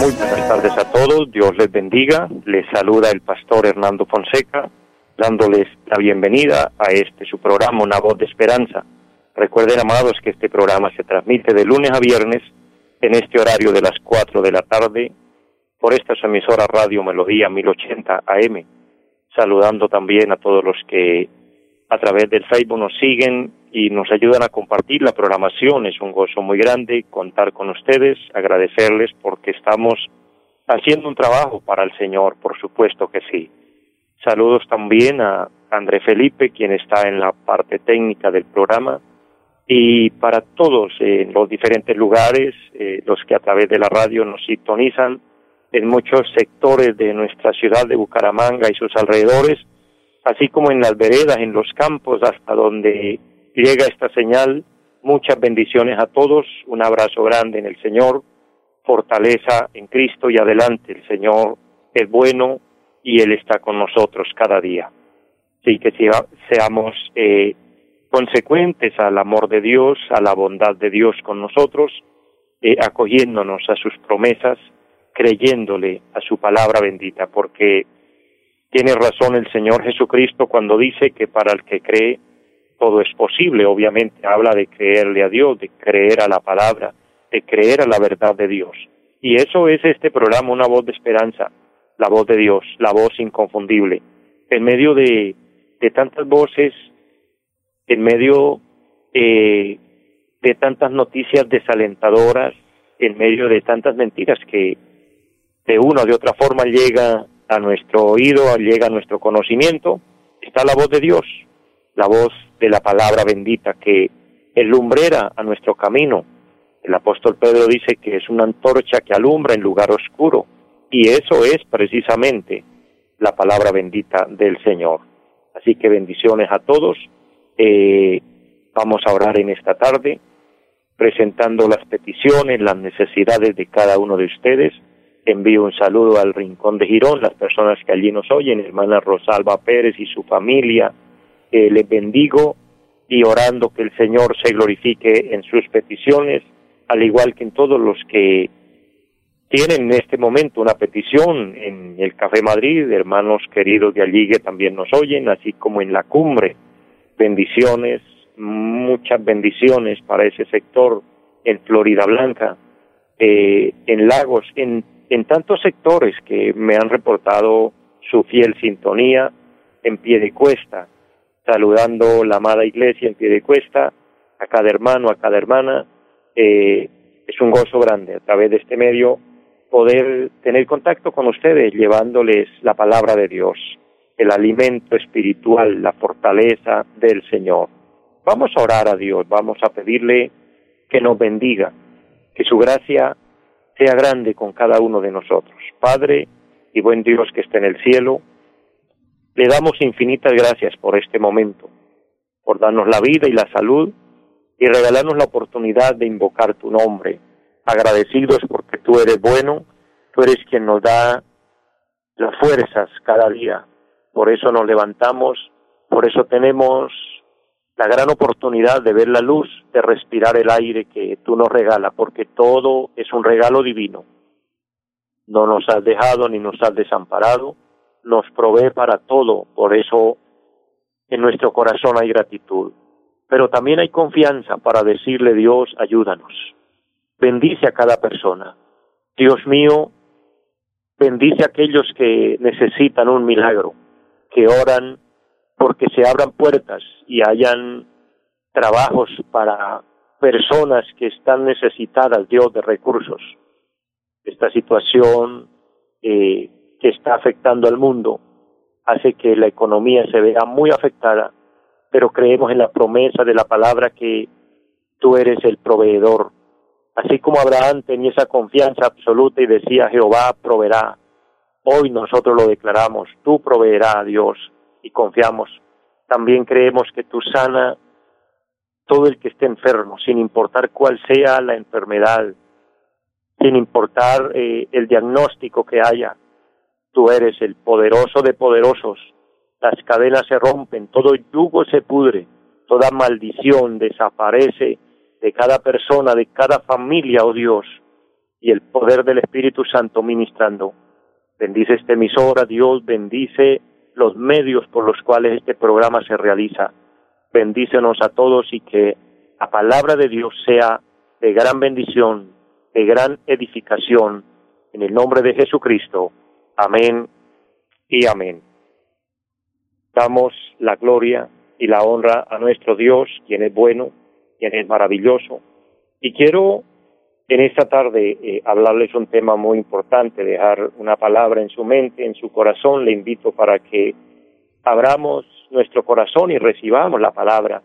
muy buenas tardes a todos, Dios les bendiga. Les saluda el pastor Hernando Fonseca, dándoles la bienvenida a este su programa, Una Voz de Esperanza. Recuerden, amados, que este programa se transmite de lunes a viernes en este horario de las 4 de la tarde por esta emisora Radio Melodía 1080 AM. Saludando también a todos los que a través del Facebook nos siguen y nos ayudan a compartir la programación. Es un gozo muy grande contar con ustedes, agradecerles porque estamos haciendo un trabajo para el Señor, por supuesto que sí. Saludos también a André Felipe, quien está en la parte técnica del programa, y para todos en los diferentes lugares, eh, los que a través de la radio nos sintonizan, en muchos sectores de nuestra ciudad de Bucaramanga y sus alrededores, así como en las veredas, en los campos, hasta donde llega esta señal. Muchas bendiciones a todos, un abrazo grande en el Señor, fortaleza en Cristo y adelante. El Señor es bueno y Él está con nosotros cada día. Así que seamos eh, consecuentes al amor de Dios, a la bondad de Dios con nosotros, eh, acogiéndonos a sus promesas, creyéndole a su palabra bendita, porque tiene razón el Señor Jesucristo cuando dice que para el que cree todo es posible. Obviamente habla de creerle a Dios, de creer a la palabra, de creer a la verdad de Dios. Y eso es este programa, una voz de esperanza, la voz de Dios, la voz inconfundible. En medio de, de tantas voces, en medio eh, de tantas noticias desalentadoras, en medio de tantas mentiras que de una o de otra forma llega a nuestro oído, llega a nuestro conocimiento, está la voz de Dios, la voz de la palabra bendita que lumbrera a nuestro camino. El apóstol Pedro dice que es una antorcha que alumbra en lugar oscuro y eso es precisamente la palabra bendita del Señor. Así que bendiciones a todos. Eh, vamos a orar en esta tarde presentando las peticiones, las necesidades de cada uno de ustedes envío un saludo al Rincón de Girón, las personas que allí nos oyen, hermana Rosalba Pérez y su familia. Les bendigo y orando que el Señor se glorifique en sus peticiones, al igual que en todos los que tienen en este momento una petición en el Café Madrid, hermanos queridos de allí que también nos oyen, así como en la cumbre. Bendiciones, muchas bendiciones para ese sector en Florida Blanca, eh, en Lagos, en en tantos sectores que me han reportado su fiel sintonía en pie de cuesta, saludando la amada iglesia en pie de cuesta, a cada hermano, a cada hermana. Eh, es un gozo grande a través de este medio poder tener contacto con ustedes, llevándoles la palabra de Dios, el alimento espiritual, la fortaleza del Señor. Vamos a orar a Dios, vamos a pedirle que nos bendiga, que su gracia sea grande con cada uno de nosotros. Padre y buen Dios que está en el cielo, le damos infinitas gracias por este momento, por darnos la vida y la salud y regalarnos la oportunidad de invocar tu nombre. Agradecidos porque tú eres bueno, tú eres quien nos da las fuerzas cada día. Por eso nos levantamos, por eso tenemos la gran oportunidad de ver la luz, de respirar el aire que tú nos regalas, porque todo es un regalo divino. No nos has dejado ni nos has desamparado, nos provee para todo, por eso en nuestro corazón hay gratitud. Pero también hay confianza para decirle Dios, ayúdanos. Bendice a cada persona. Dios mío, bendice a aquellos que necesitan un milagro, que oran porque se abran puertas y hayan trabajos para personas que están necesitadas, Dios, de recursos. Esta situación eh, que está afectando al mundo hace que la economía se vea muy afectada, pero creemos en la promesa de la palabra que Tú eres el proveedor. Así como Abraham tenía esa confianza absoluta y decía, Jehová proveerá. Hoy nosotros lo declaramos, tú proveerás, Dios, y confiamos. También creemos que tú sana todo el que esté enfermo, sin importar cuál sea la enfermedad, sin importar eh, el diagnóstico que haya. Tú eres el poderoso de poderosos. Las cadenas se rompen, todo yugo se pudre, toda maldición desaparece de cada persona, de cada familia, oh Dios, y el poder del Espíritu Santo ministrando. Bendice esta emisora, Dios bendice los medios por los cuales este programa se realiza bendícenos a todos y que la palabra de Dios sea de gran bendición, de gran edificación, en el nombre de Jesucristo. Amén y amén. Damos la gloria y la honra a nuestro Dios, quien es bueno, quien es maravilloso. Y quiero en esta tarde eh, hablarles un tema muy importante, dejar una palabra en su mente, en su corazón. Le invito para que abramos nuestro corazón y recibamos la palabra,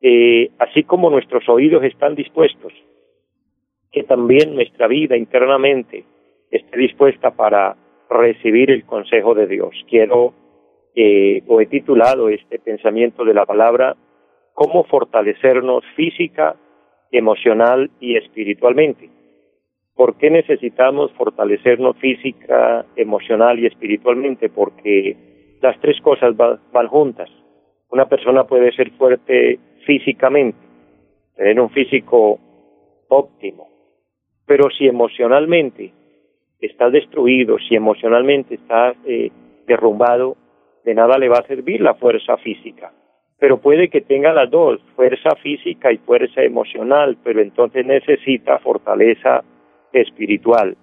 eh, así como nuestros oídos están dispuestos, que también nuestra vida internamente esté dispuesta para recibir el consejo de Dios. Quiero, eh, o he titulado este pensamiento de la palabra, cómo fortalecernos física, emocional y espiritualmente. ¿Por qué necesitamos fortalecernos física, emocional y espiritualmente? Porque las tres cosas van, juntas. Una persona puede ser fuerte físicamente, tener un físico óptimo, pero si emocionalmente está destruido, si emocionalmente está eh, derrumbado, de nada le va a servir la fuerza física. Pero puede que tenga las dos, fuerza física y fuerza emocional, pero entonces necesita fortaleza espiritual.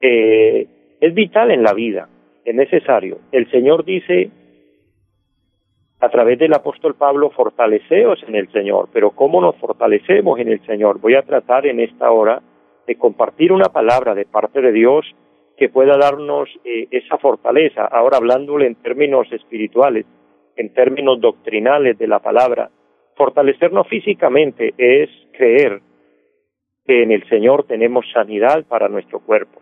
Eh, es vital en la vida es necesario. El Señor dice a través del apóstol Pablo, fortaleceos en el Señor. Pero ¿cómo nos fortalecemos en el Señor? Voy a tratar en esta hora de compartir una palabra de parte de Dios que pueda darnos eh, esa fortaleza. Ahora hablándole en términos espirituales, en términos doctrinales de la palabra, fortalecernos físicamente es creer que en el Señor tenemos sanidad para nuestro cuerpo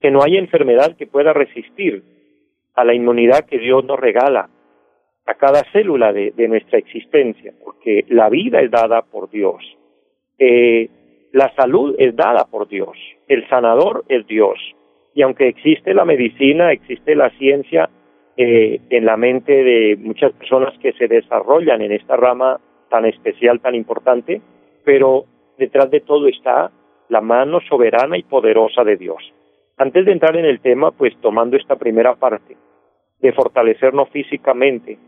que no hay enfermedad que pueda resistir a la inmunidad que Dios nos regala a cada célula de, nuestra existencia, porque la vida es dada por Dios, eh, la salud es dada por Dios, el sanador es Dios, y aunque existe la medicina, existe la ciencia eh, en la mente de muchas personas que se desarrollan en esta rama tan especial, tan importante, pero detrás de todo está la mano soberana y poderosa de Dios. Antes de entrar en el tema, pues tomando esta primera parte, de fortalecernos físicamente,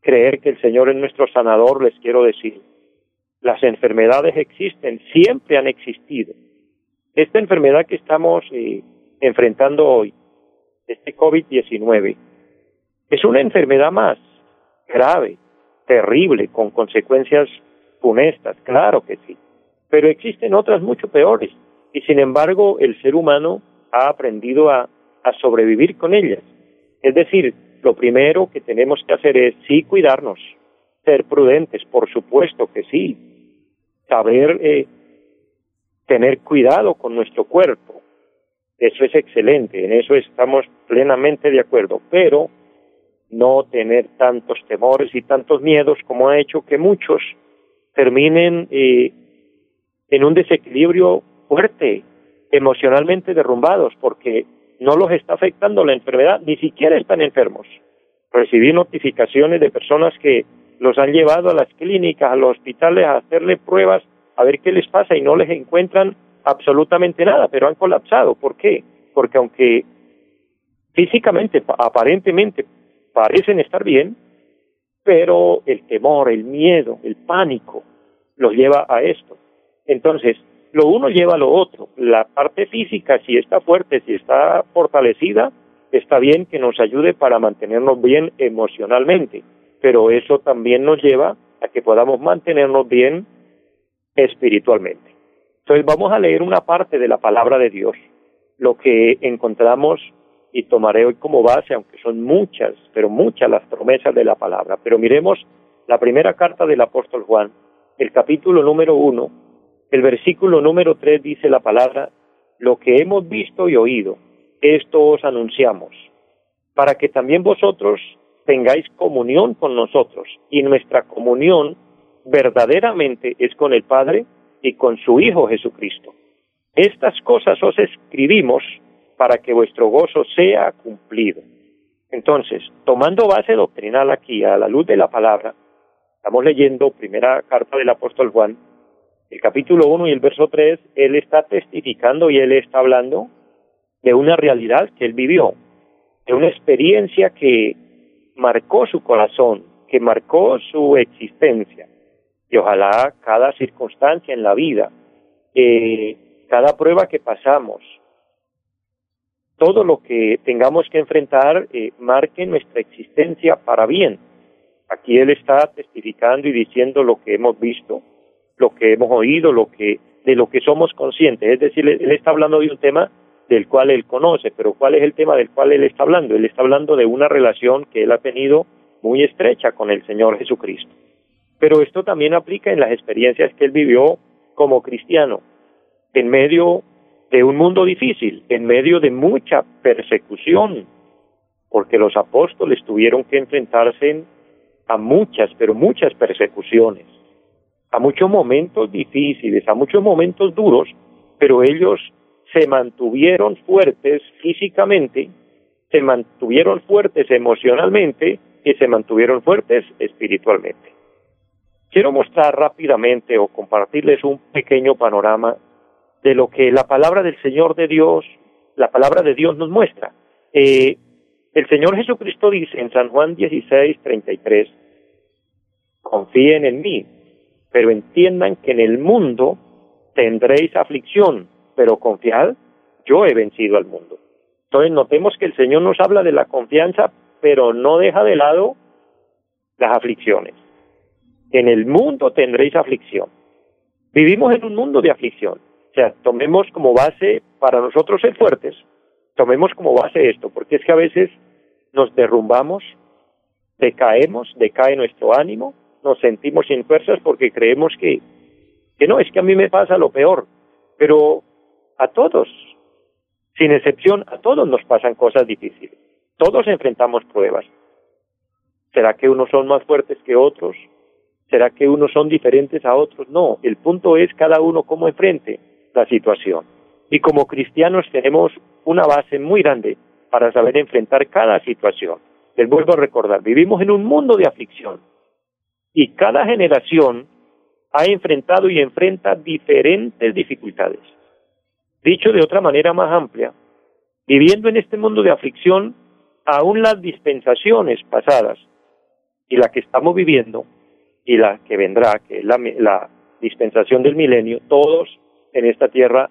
creer que el Señor es nuestro sanador, les quiero decir, las enfermedades existen, siempre han existido. Esta enfermedad que estamos eh, enfrentando hoy, este COVID-19, es una enfermedad más grave, terrible, con consecuencias funestas, claro que sí, pero existen otras mucho peores. Y sin embargo, el ser humano ha aprendido a, sobrevivir con ellas. Es decir, lo primero que tenemos que hacer es sí cuidarnos, ser prudentes, por supuesto que sí, saber eh, tener cuidado con nuestro cuerpo. Eso es excelente, en eso estamos plenamente de acuerdo, pero no tener tantos temores y tantos miedos como ha hecho que muchos terminen eh, en un desequilibrio fuerte emocionalmente derrumbados porque no los está afectando la enfermedad, ni siquiera están enfermos. Recibí notificaciones de personas que los han llevado a las clínicas, a los hospitales a hacerle pruebas a ver qué les pasa y no les encuentran absolutamente nada, pero han colapsado. ¿Por qué? Porque aunque físicamente, aparentemente, parecen estar bien, pero el temor, el miedo, el pánico los lleva a esto. Entonces, lo uno lleva a lo otro. La parte física, si está fuerte, si está fortalecida, está bien que nos ayude para mantenernos bien emocionalmente, pero eso también nos lleva a que podamos mantenernos bien espiritualmente. Entonces vamos a leer una parte de la palabra de Dios, lo que encontramos y tomaré hoy como base, aunque son muchas, pero muchas las promesas de la palabra. Pero miremos la primera carta del apóstol Juan, el capítulo número 1, el versículo número 3 dice la palabra, lo que hemos visto y oído, esto os anunciamos, para que también vosotros tengáis comunión con nosotros, y nuestra comunión verdaderamente es con el Padre y con su Hijo Jesucristo. Estas cosas os escribimos para que vuestro gozo sea cumplido. Entonces, tomando base doctrinal aquí a la luz de la palabra, estamos leyendo primera carta del apóstol Juan, el capítulo 1 y el verso 3, él está testificando y él está hablando de una realidad que él vivió, de una experiencia que marcó su corazón, que marcó su existencia. Y ojalá cada circunstancia en la vida, eh, cada prueba que pasamos, todo lo que tengamos que enfrentar eh, marque nuestra existencia para bien. Aquí él está testificando y diciendo lo que hemos visto, lo que hemos oído, lo que de lo que somos conscientes. Es decir, él está hablando de un tema del cual él conoce, pero ¿cuál es el tema del cual él está hablando? Él está hablando de una relación que él ha tenido muy estrecha con el Señor Jesucristo. Pero esto también aplica en las experiencias que él vivió como cristiano, en medio de un mundo difícil, en medio de mucha persecución, porque los apóstoles tuvieron que enfrentarse a muchas, pero muchas persecuciones, a muchos momentos difíciles, a muchos momentos duros, pero ellos se mantuvieron fuertes físicamente, se mantuvieron fuertes emocionalmente y se mantuvieron fuertes espiritualmente. Quiero mostrar rápidamente o compartirles un pequeño panorama de lo que la palabra del Señor de Dios, la palabra de Dios nos muestra. Eh, el Señor Jesucristo dice en San Juan 16, 33, confíen en mí, pero entiendan que en el mundo tendréis aflicción, pero confiad, yo he vencido al mundo. Entonces notemos que el Señor nos habla de la confianza, pero no deja de lado las aflicciones. En el mundo tendréis aflicción. Vivimos en un mundo de aflicción. O sea, tomemos como base para nosotros ser fuertes, tomemos como base esto, porque es que a veces nos derrumbamos, decaemos, decae nuestro ánimo, nos sentimos sin fuerzas porque creemos que, que no, es que a mí me pasa lo peor, pero a todos, sin excepción, a todos nos pasan cosas difíciles, todos enfrentamos pruebas. ¿Será que unos son más fuertes que otros? ¿Será que unos son diferentes a otros? No, el punto es cada uno cómo enfrente la situación. Y como cristianos tenemos una base muy grande para saber enfrentar cada situación. Les vuelvo a recordar, vivimos en un mundo de aflicción y cada generación ha enfrentado y enfrenta diferentes dificultades. Dicho de otra manera más amplia, viviendo en este mundo de aflicción, aún las dispensaciones pasadas y la que estamos viviendo y la que vendrá, que es la, la dispensación del milenio, todos en esta tierra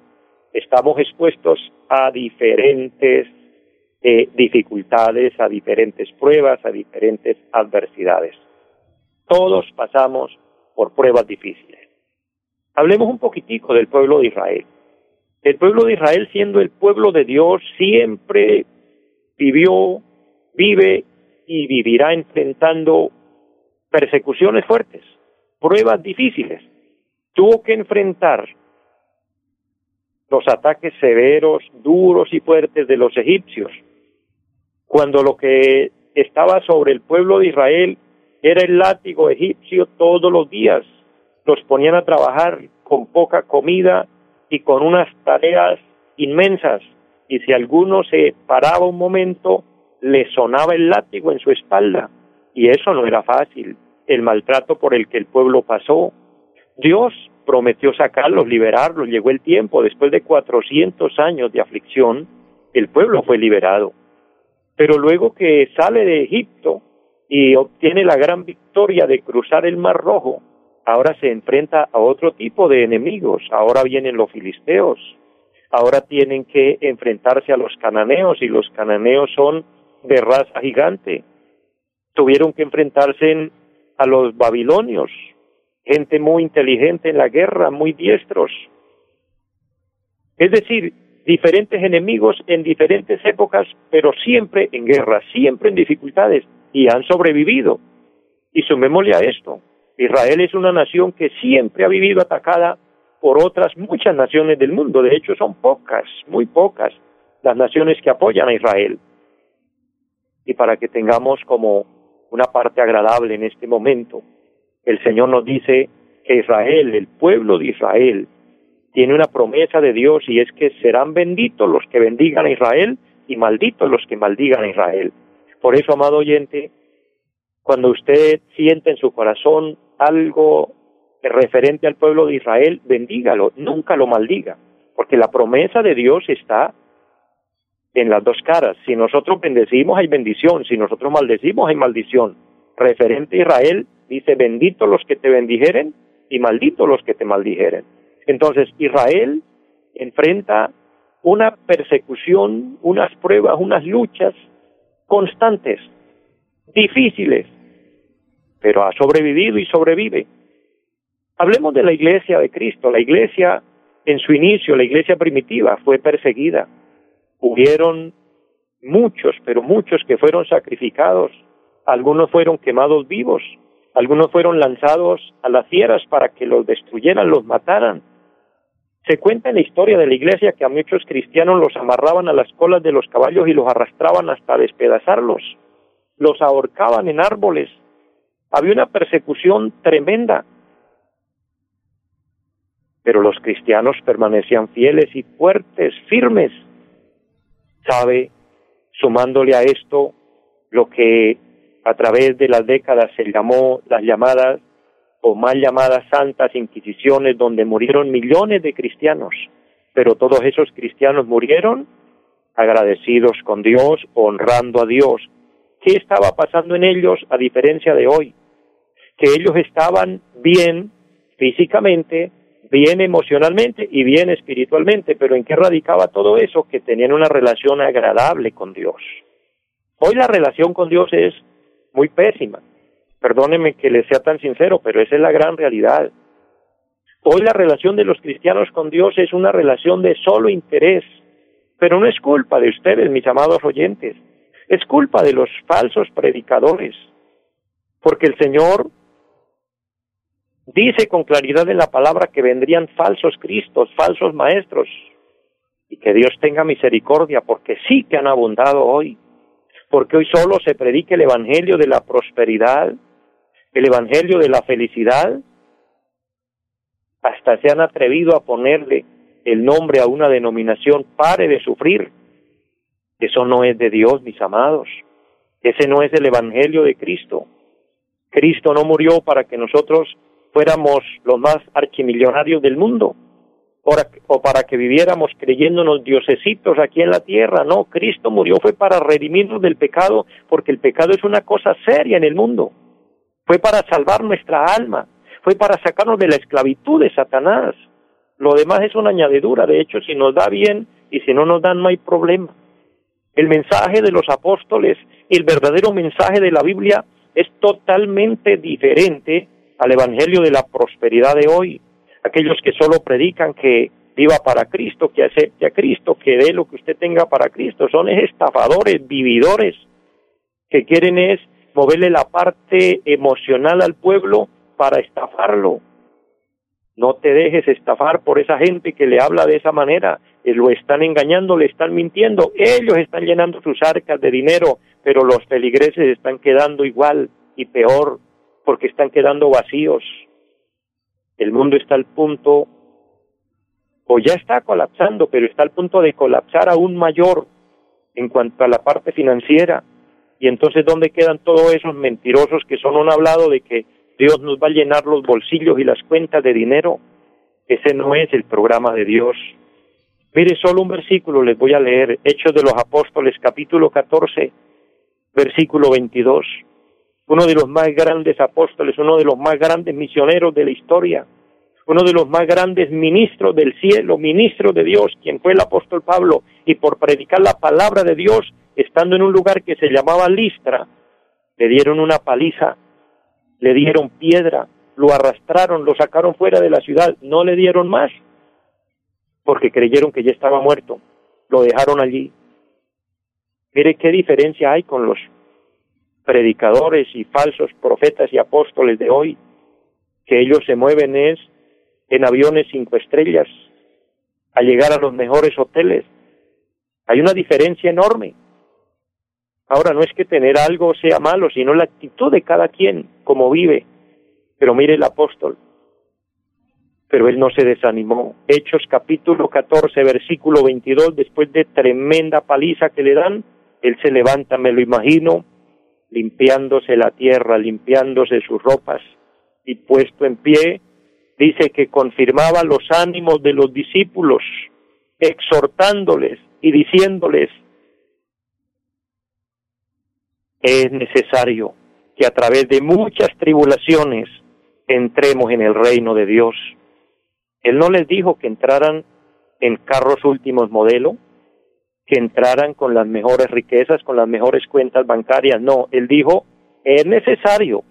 estamos expuestos a diferentes eh, dificultades, a diferentes pruebas, a diferentes adversidades. Todos pasamos por pruebas difíciles. Hablemos un poquitico del pueblo de Israel. El pueblo de Israel, siendo el pueblo de Dios, siempre vivió, vive y vivirá enfrentando persecuciones fuertes, pruebas difíciles. Tuvo que enfrentar los ataques severos, duros y fuertes de los egipcios, cuando lo que estaba sobre el pueblo de Israel era el látigo egipcio todos los días. Los ponían a trabajar con poca comida y con unas tareas inmensas. Y si alguno se paraba un momento, le sonaba el látigo en su espalda. Y eso no era fácil, el maltrato por el que el pueblo pasó. Dios prometió sacarlos, liberarlos, llegó el tiempo, después de 400 años de aflicción, el pueblo fue liberado. Pero luego que sale de Egipto y obtiene la gran victoria de cruzar el Mar Rojo, ahora se enfrenta a otro tipo de enemigos, ahora vienen los filisteos, ahora tienen que enfrentarse a los cananeos y los cananeos son de raza gigante. Tuvieron que enfrentarse a los babilonios, gente muy inteligente en la guerra, muy diestros. Es decir, diferentes enemigos en diferentes épocas, pero siempre en guerra, siempre en dificultades, y han sobrevivido. Y sumémosle a esto, Israel es una nación que siempre ha vivido atacada por otras muchas naciones del mundo. De hecho, son pocas, muy pocas, las naciones que apoyan a Israel. Y para que tengamos como una parte agradable en este momento, el Señor nos dice que Israel, el pueblo de Israel, tiene una promesa de Dios y es que serán benditos los que bendigan a Israel y malditos los que maldigan a Israel. Por eso, amado oyente, cuando usted siente en su corazón algo referente al pueblo de Israel, bendígalo, nunca lo maldiga, porque la promesa de Dios está en las dos caras. Si nosotros bendecimos hay bendición, si nosotros maldecimos hay maldición. Referente a Israel dice, benditos los que te bendijeren y malditos los que te maldijeren. Entonces Israel enfrenta una persecución, unas pruebas, unas luchas constantes, difíciles, pero ha sobrevivido y sobrevive. Hablemos de la iglesia de Cristo. La iglesia en su inicio, la iglesia primitiva, fue perseguida. Hubieron muchos, pero muchos que fueron sacrificados. Algunos fueron quemados vivos, algunos fueron lanzados a las fieras para que los destruyeran, los mataran. Se cuenta en la historia de la iglesia que a muchos cristianos los amarraban a las colas de los caballos y los arrastraban hasta despedazarlos. Los ahorcaban en árboles. Había una persecución tremenda. Pero los cristianos permanecían fieles y fuertes, firmes. Sabe, sumándole a esto lo que a través de las décadas se llamó las llamadas o mal llamadas santas inquisiciones donde murieron millones de cristianos, pero todos esos cristianos murieron agradecidos con Dios, honrando a Dios. ¿Qué estaba pasando en ellos a diferencia de hoy? Que ellos estaban bien físicamente, bien emocionalmente y bien espiritualmente, pero ¿en qué radicaba todo eso? Que tenían una relación agradable con Dios. Hoy la relación con Dios es muy pésima. Perdóneme que le sea tan sincero, pero esa es la gran realidad. Hoy la relación de los cristianos con Dios es una relación de solo interés, pero no es culpa de ustedes, mis amados oyentes, es culpa de los falsos predicadores, porque el Señor dice con claridad en la palabra que vendrían falsos cristos, falsos maestros, y que Dios tenga misericordia, porque sí que han abundado hoy, porque hoy solo se predica el Evangelio de la prosperidad, el Evangelio de la felicidad, hasta se han atrevido a ponerle el nombre a una denominación, pare de sufrir. Eso no es de Dios, mis amados. Ese no es el Evangelio de Cristo. Cristo no murió para que nosotros fuéramos los más archimillonarios del mundo o para que viviéramos creyéndonos diosesitos aquí en la tierra. No, Cristo murió fue para redimirnos del pecado porque el pecado es una cosa seria en el mundo fue para salvar nuestra alma, fue para sacarnos de la esclavitud de Satanás. Lo demás es una añadidura, de hecho, si nos da bien y si no nos dan no hay problema. El mensaje de los apóstoles, el verdadero mensaje de la Biblia es totalmente diferente al Evangelio de la prosperidad de hoy. Aquellos que solo predican que viva para Cristo, que acepte a Cristo, que dé lo que usted tenga para Cristo, son estafadores, vividores, que quieren es moverle la parte emocional al pueblo para estafarlo. No te dejes estafar por esa gente que le habla de esa manera. Eh, lo están engañando, le están mintiendo. Ellos están llenando sus arcas de dinero, pero los feligreses están quedando igual y peor porque están quedando vacíos. El mundo está al punto, o ya está colapsando, pero está al punto de colapsar aún mayor en cuanto a la parte financiera. Y entonces, ¿dónde quedan todos esos mentirosos que son un hablado de que Dios nos va a llenar los bolsillos y las cuentas de dinero? Ese no es el programa de Dios. Mire, solo un versículo les voy a leer, Hechos de los Apóstoles, capítulo 14, versículo 22. Uno de los más grandes apóstoles, uno de los más grandes misioneros de la historia, uno de los más grandes ministros del cielo, ministro de Dios, quien fue el apóstol Pablo, y por predicar la palabra de Dios estando en un lugar que se llamaba Listra, le dieron una paliza, le dieron piedra, lo arrastraron, lo sacaron fuera de la ciudad, no le dieron más, porque creyeron que ya estaba muerto, lo dejaron allí. Mire qué diferencia hay con los predicadores y falsos profetas y apóstoles de hoy. que ellos se mueven es en aviones cinco estrellas, a llegar a los mejores hoteles. Hay una diferencia enorme. Ahora no es que tener algo sea malo, sino la actitud de cada quien, como vive. Pero mire el apóstol, pero él no se desanimó. Hechos capítulo 14, versículo 22, después de tremenda paliza que le dan, él se levanta, me lo imagino, limpiándose la tierra, limpiándose sus ropas y puesto en pie, dice que confirmaba los ánimos de los discípulos, exhortándoles y diciéndoles, es necesario que a través de muchas tribulaciones entremos en el reino de Dios. Él no les dijo que entraran en carros últimos modelo, que entraran con las mejores riquezas, con las mejores cuentas bancarias. No, él dijo, es necesario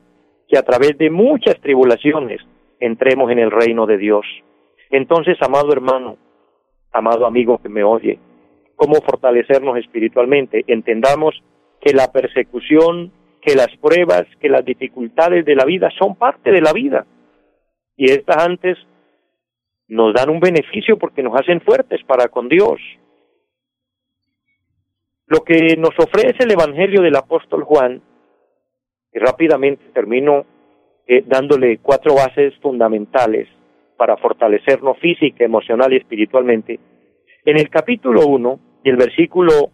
que a través de muchas tribulaciones entremos en el reino de Dios. Entonces, amado hermano, amado amigo que me oye, ¿cómo fortalecernos espiritualmente? Entendamos que la persecución, que las pruebas, que las dificultades de la vida son parte de la vida. Y estas antes nos dan un beneficio porque nos hacen fuertes para con Dios. Lo que nos ofrece el Evangelio del apóstol Juan, y rápidamente termino eh, dándole cuatro bases fundamentales para fortalecernos física, emocional y espiritualmente. En el capítulo 1 y el versículo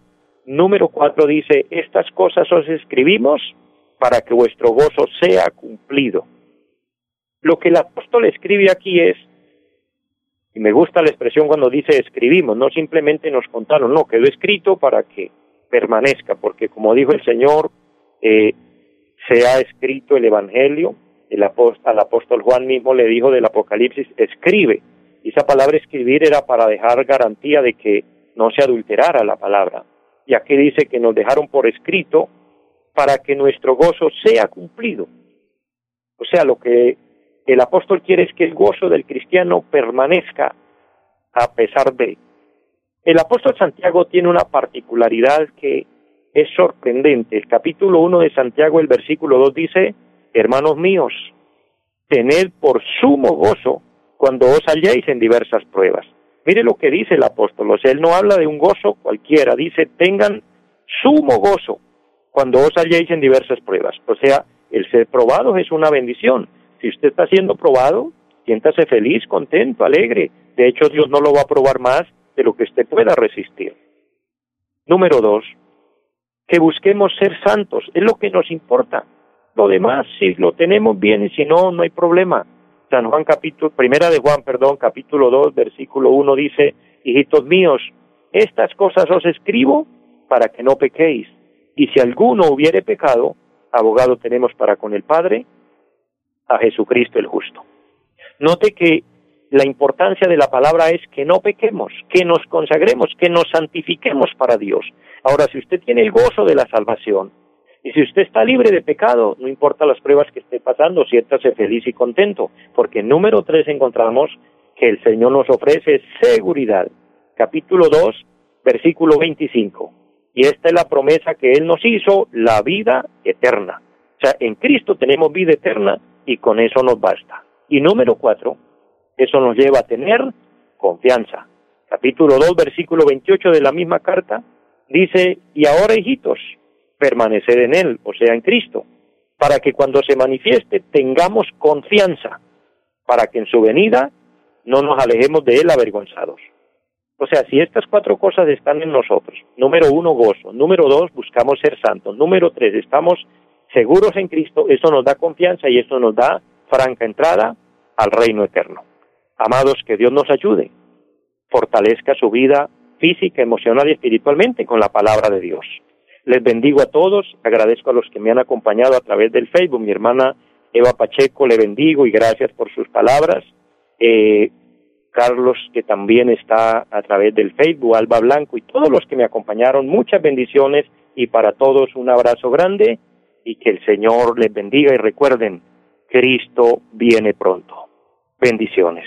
número 4 dice, estas cosas os escribimos para que vuestro gozo sea cumplido. Lo que el apóstol escribe aquí es, y me gusta la expresión cuando dice escribimos, no simplemente nos contaron, no, quedó escrito para que permanezca, porque como dijo el Señor, eh, se ha escrito el Evangelio, el al apóstol Juan mismo le dijo del Apocalipsis, escribe. Y esa palabra escribir era para dejar garantía de que no se adulterara la palabra. Y aquí dice que nos dejaron por escrito para que nuestro gozo sea cumplido. O sea, lo que el apóstol quiere es que el gozo del cristiano permanezca a pesar de. El apóstol Santiago tiene una particularidad que es sorprendente. El capítulo 1 de Santiago, el versículo 2 dice, hermanos míos, tened por sumo gozo cuando os halléis en diversas pruebas. Mire lo que dice el apóstol, o sea, él no habla de un gozo cualquiera, dice, tengan sumo gozo cuando os halléis en diversas pruebas. O sea, el ser probado es una bendición. Si usted está siendo probado, siéntase feliz, contento, alegre. De hecho, Dios no lo va a probar más de lo que usted pueda resistir. Número dos, que busquemos ser santos, es lo que nos importa. Lo demás, si lo tenemos bien y si no, no hay problema. San Juan capítulo, primera de Juan, perdón, capítulo 2, versículo 1 dice, hijitos míos, estas cosas os escribo para que no pequéis. Y si alguno hubiere pecado, abogado tenemos para con el Padre, a Jesucristo el justo. Note que la importancia de la palabra es que no pequemos, que nos consagremos, que nos santifiquemos para Dios. Ahora, si usted tiene el gozo de la salvación, y si usted está libre de pecado, no importa las pruebas que esté pasando, siéntase feliz y contento, porque en número tres encontramos que el Señor nos ofrece seguridad. Capítulo 2, versículo 25. Y esta es la promesa que Él nos hizo, la vida eterna. O sea, en Cristo tenemos vida eterna y con eso nos basta. Y número cuatro, eso nos lleva a tener confianza. Capítulo 2, versículo 28 de la misma carta, dice, y ahora hijitos, permanecer en Él, o sea, en Cristo, para que cuando se manifieste tengamos confianza, para que en su venida no nos alejemos de Él avergonzados. O sea, si estas cuatro cosas están en nosotros, número uno, gozo, número dos, buscamos ser santos, número tres, estamos seguros en Cristo, eso nos da confianza y eso nos da franca entrada al reino eterno. Amados, que Dios nos ayude, fortalezca su vida física, emocional y espiritualmente con la palabra de Dios. Les bendigo a todos, agradezco a los que me han acompañado a través del Facebook, mi hermana Eva Pacheco, le bendigo y gracias por sus palabras. Eh, Carlos, que también está a través del Facebook, Alba Blanco y todos los que me acompañaron, muchas bendiciones y para todos un abrazo grande y que el Señor les bendiga y recuerden, Cristo viene pronto. Bendiciones.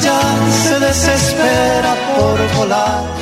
Ya se desespera por volar